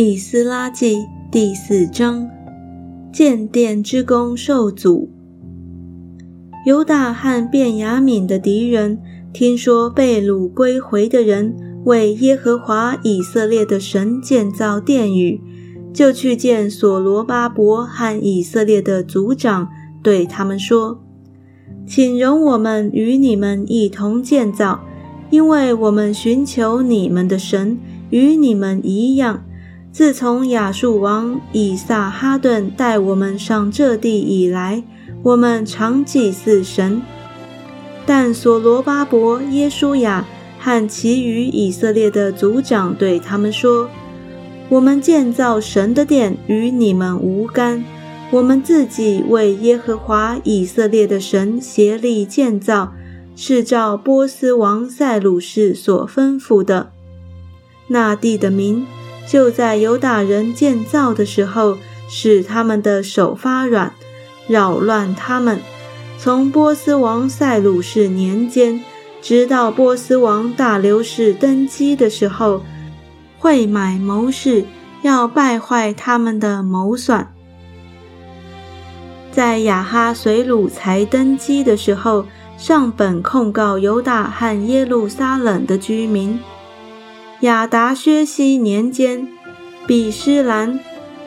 以斯拉记第四章，建殿之功受阻。犹大和便雅悯的敌人听说被掳归回的人为耶和华以色列的神建造殿宇，就去见所罗巴伯和以色列的族长，对他们说：“请容我们与你们一同建造，因为我们寻求你们的神，与你们一样。”自从亚述王以撒哈顿带我们上这地以来，我们常祭祀神。但所罗巴伯、耶稣亚和其余以色列的族长对他们说：“我们建造神的殿与你们无干，我们自己为耶和华以色列的神协力建造，是照波斯王塞鲁士所吩咐的。那地的民。”就在犹大人建造的时候，使他们的手发软，扰乱他们。从波斯王塞鲁士年间，直到波斯王大流士登基的时候，会买谋士，要败坏他们的谋算。在亚哈随鲁才登基的时候，上本控告犹大和耶路撒冷的居民。亚达薛西年间，比施兰、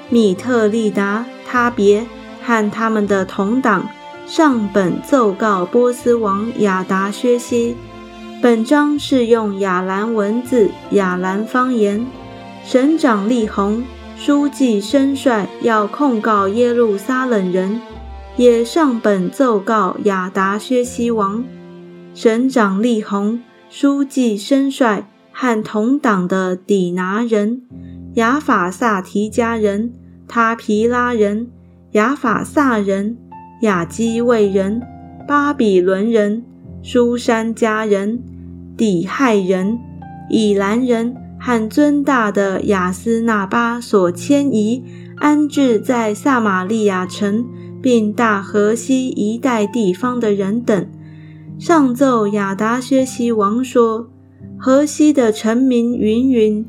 米特利达、他别和他们的同党上本奏告波斯王亚达薛西。本章是用亚兰文字、亚兰方言。省长利宏、书记申帅要控告耶路撒冷人，也上本奏告亚达薛西王。省长利宏、书记申帅。和同党的底拿人、亚法萨提加人、他皮拉人、亚法萨人、亚基卫人、巴比伦人、苏珊家人、底亥人、以兰人和尊大的亚斯纳巴所迁移安置在撒玛利亚城，并大河西一带地方的人等，上奏亚达薛西王说。河西的臣民云云，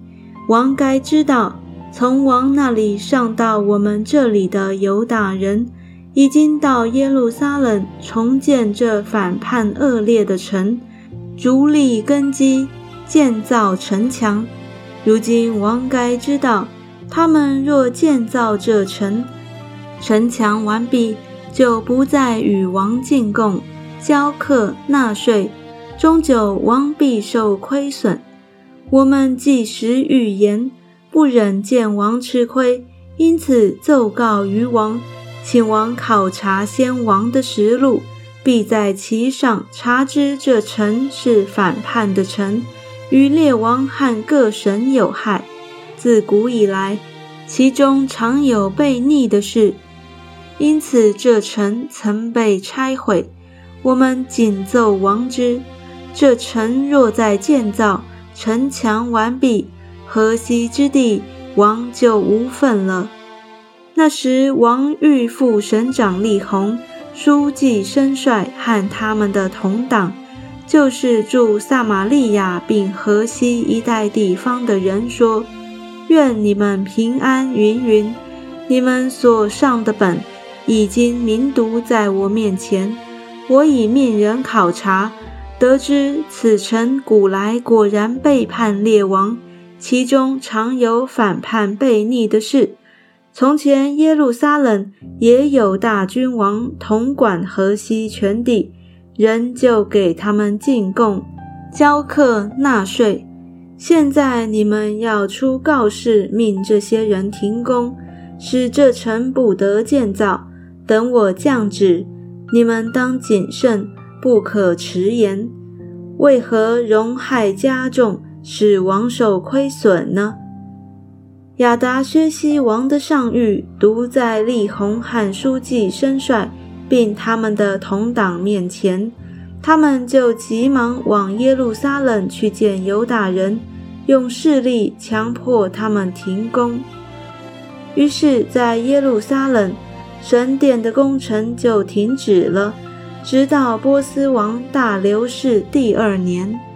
王该知道，从王那里上到我们这里的犹大人，已经到耶路撒冷重建这反叛恶劣的城，逐立根基，建造城墙。如今王该知道，他们若建造这城，城墙完毕，就不再与王进贡、交课、纳税。终究王必受亏损。我们既时预言，不忍见王吃亏，因此奏告于王，请王考察先王的实录，必在其上查知这臣是反叛的臣，与列王和各神有害。自古以来，其中常有悖逆的事，因此这臣曾被拆毁。我们谨奏王之。这城若在建造，城墙完毕，河西之地，王就无份了。那时，王欲复省长立宏、书记申帅和他们的同党，就是住撒玛利亚并河西一带地方的人说：“愿你们平安。”云云，你们所上的本已经明读在我面前，我已命人考察。得知此城古来果然背叛列王，其中常有反叛悖逆的事。从前耶路撒冷也有大君王统管河西全地，人就给他们进贡、交课、纳税。现在你们要出告示，命这些人停工，使这城不得建造。等我降旨，你们当谨慎。不可迟延，为何容害加重，使王受亏损呢？亚达薛西王的上谕读在利宏汉书记申帅，并他们的同党面前，他们就急忙往耶路撒冷去见犹大人，用势力强迫他们停工。于是，在耶路撒冷神殿的工程就停止了。直到波斯王大流士第二年。